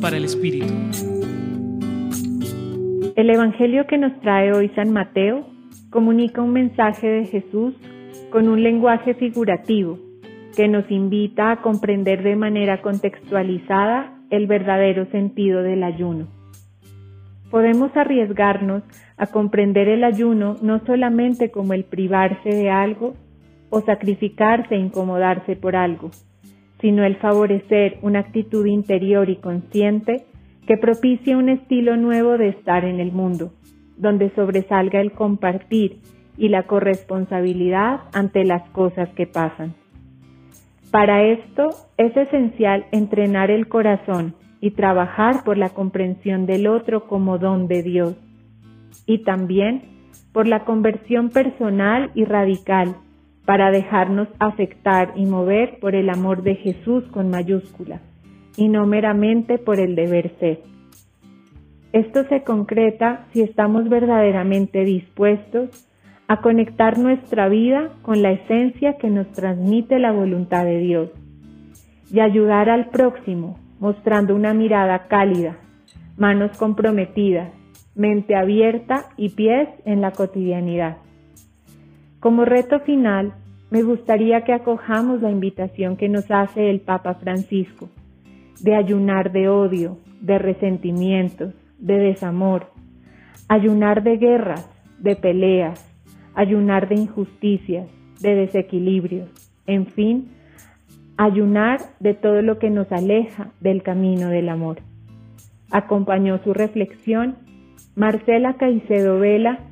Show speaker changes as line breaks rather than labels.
Para el Espíritu.
El Evangelio que nos trae hoy San Mateo comunica un mensaje de Jesús con un lenguaje figurativo que nos invita a comprender de manera contextualizada el verdadero sentido del ayuno. Podemos arriesgarnos a comprender el ayuno no solamente como el privarse de algo o sacrificarse e incomodarse por algo, sino el favorecer una actitud interior y consciente que propicie un estilo nuevo de estar en el mundo, donde sobresalga el compartir y la corresponsabilidad ante las cosas que pasan. Para esto es esencial entrenar el corazón y trabajar por la comprensión del otro como don de Dios y también por la conversión personal y radical para dejarnos afectar y mover por el amor de Jesús con mayúscula y no meramente por el deber ser. Esto se concreta si estamos verdaderamente dispuestos a conectar nuestra vida con la esencia que nos transmite la voluntad de Dios y ayudar al próximo mostrando una mirada cálida, manos comprometidas, mente abierta y pies en la cotidianidad. Como reto final, me gustaría que acojamos la invitación que nos hace el Papa Francisco de ayunar de odio, de resentimientos, de desamor, ayunar de guerras, de peleas, ayunar de injusticias, de desequilibrios, en fin, ayunar de todo lo que nos aleja del camino del amor. Acompañó su reflexión Marcela Caicedo Vela